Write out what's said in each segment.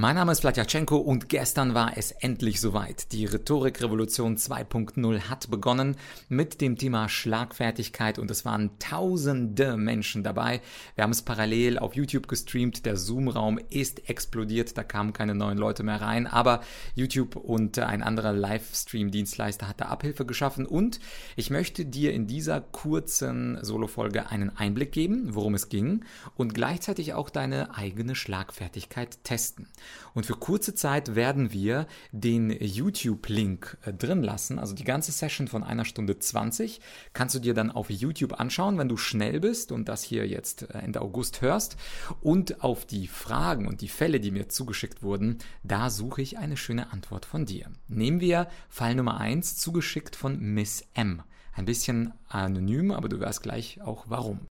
Mein Name ist Vladyachenko und gestern war es endlich soweit. Die Rhetorikrevolution 2.0 hat begonnen mit dem Thema Schlagfertigkeit und es waren tausende Menschen dabei. Wir haben es parallel auf YouTube gestreamt. Der Zoom-Raum ist explodiert. Da kamen keine neuen Leute mehr rein. Aber YouTube und ein anderer Livestream-Dienstleister hat da Abhilfe geschaffen und ich möchte dir in dieser kurzen Solo-Folge einen Einblick geben, worum es ging und gleichzeitig auch deine eigene Schlagfertigkeit testen. Und für kurze Zeit werden wir den YouTube-Link äh, drin lassen. Also die ganze Session von einer Stunde 20 kannst du dir dann auf YouTube anschauen, wenn du schnell bist und das hier jetzt äh, Ende August hörst. Und auf die Fragen und die Fälle, die mir zugeschickt wurden, da suche ich eine schöne Antwort von dir. Nehmen wir Fall Nummer 1, zugeschickt von Miss M. Ein bisschen anonym, aber du weißt gleich auch warum.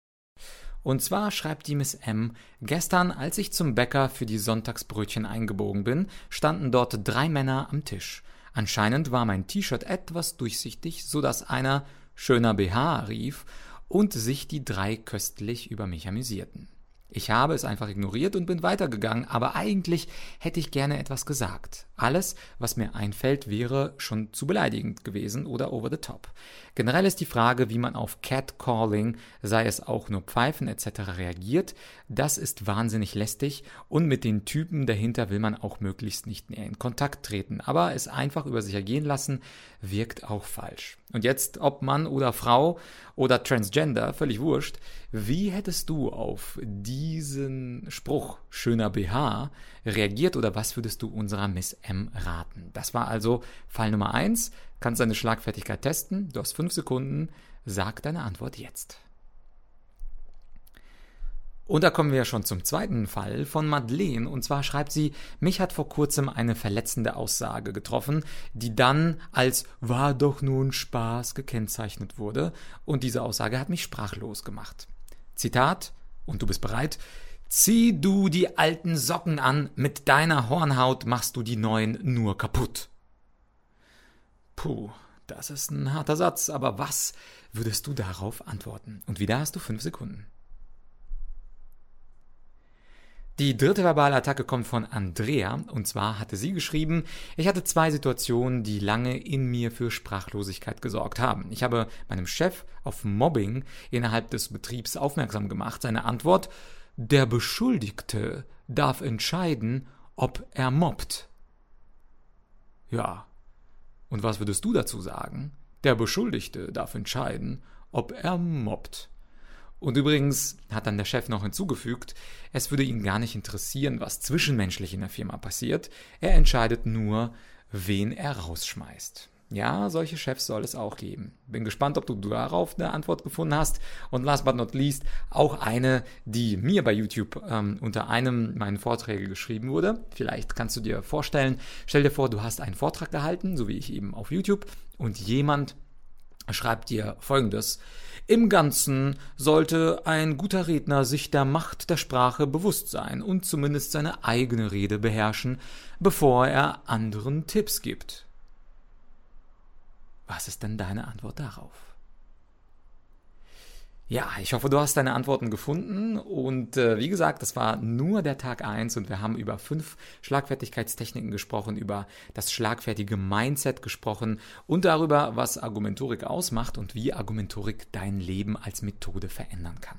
Und zwar schreibt die Miss M, gestern, als ich zum Bäcker für die Sonntagsbrötchen eingebogen bin, standen dort drei Männer am Tisch. Anscheinend war mein T-Shirt etwas durchsichtig, so dass einer schöner BH rief und sich die drei köstlich über mich amüsierten. Ich habe es einfach ignoriert und bin weitergegangen, aber eigentlich hätte ich gerne etwas gesagt. Alles, was mir einfällt, wäre schon zu beleidigend gewesen oder over the top. Generell ist die Frage, wie man auf Catcalling, sei es auch nur Pfeifen etc. reagiert. Das ist wahnsinnig lästig und mit den Typen dahinter will man auch möglichst nicht mehr in Kontakt treten. Aber es einfach über sich ergehen lassen, wirkt auch falsch. Und jetzt, ob Mann oder Frau oder Transgender, völlig wurscht, wie hättest du auf diesen Spruch schöner BH reagiert oder was würdest du unserer Miss M raten? Das war also Fall Nummer eins. Kannst deine Schlagfertigkeit testen. Du hast fünf Sekunden. Sag deine Antwort jetzt. Und da kommen wir schon zum zweiten Fall von Madeleine. Und zwar schreibt sie, mich hat vor kurzem eine verletzende Aussage getroffen, die dann als war doch nun Spaß gekennzeichnet wurde. Und diese Aussage hat mich sprachlos gemacht. Zitat, und du bist bereit, Zieh du die alten Socken an, mit deiner Hornhaut machst du die neuen nur kaputt. Puh, das ist ein harter Satz, aber was würdest du darauf antworten? Und wieder hast du fünf Sekunden. Die dritte verbale Attacke kommt von Andrea und zwar hatte sie geschrieben, ich hatte zwei Situationen, die lange in mir für Sprachlosigkeit gesorgt haben. Ich habe meinem Chef auf Mobbing innerhalb des Betriebs aufmerksam gemacht. Seine Antwort, der Beschuldigte darf entscheiden, ob er mobbt. Ja. Und was würdest du dazu sagen? Der Beschuldigte darf entscheiden, ob er mobbt. Und übrigens hat dann der Chef noch hinzugefügt, es würde ihn gar nicht interessieren, was zwischenmenschlich in der Firma passiert, er entscheidet nur, wen er rausschmeißt. Ja, solche Chefs soll es auch geben. Bin gespannt, ob du darauf eine Antwort gefunden hast. Und last but not least, auch eine, die mir bei YouTube ähm, unter einem meiner Vorträge geschrieben wurde. Vielleicht kannst du dir vorstellen, stell dir vor, du hast einen Vortrag gehalten, so wie ich eben auf YouTube, und jemand schreibt dir folgendes. Im Ganzen sollte ein guter Redner sich der Macht der Sprache bewusst sein und zumindest seine eigene Rede beherrschen, bevor er anderen Tipps gibt. Was ist denn deine Antwort darauf? Ja, ich hoffe, du hast deine Antworten gefunden. Und äh, wie gesagt, das war nur der Tag eins und wir haben über fünf Schlagfertigkeitstechniken gesprochen, über das schlagfertige Mindset gesprochen und darüber, was Argumentorik ausmacht und wie Argumentorik dein Leben als Methode verändern kann.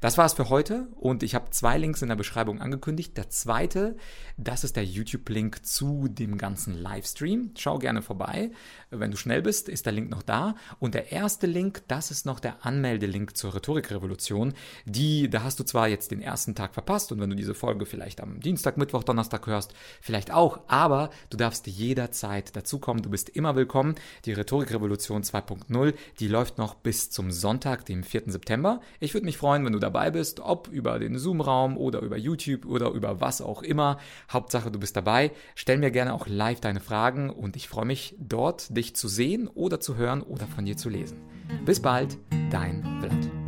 Das war's für heute und ich habe zwei Links in der Beschreibung angekündigt. Der zweite, das ist der YouTube-Link zu dem ganzen Livestream. Schau gerne vorbei. Wenn du schnell bist, ist der Link noch da. Und der erste Link, das ist noch der Anmeldelink zur Rhetorikrevolution. Die, da hast du zwar jetzt den ersten Tag verpasst und wenn du diese Folge vielleicht am Dienstag, Mittwoch, Donnerstag hörst, vielleicht auch, aber du darfst jederzeit dazukommen. Du bist immer willkommen. Die Rhetorikrevolution 2.0, die läuft noch bis zum Sonntag, dem 4. September. Ich würde mich freuen, wenn du dabei bist, ob über den Zoom-Raum oder über YouTube oder über was auch immer. Hauptsache, du bist dabei. Stell mir gerne auch live deine Fragen und ich freue mich dort, dich zu sehen oder zu hören oder von dir zu lesen. Bis bald, dein Vlad.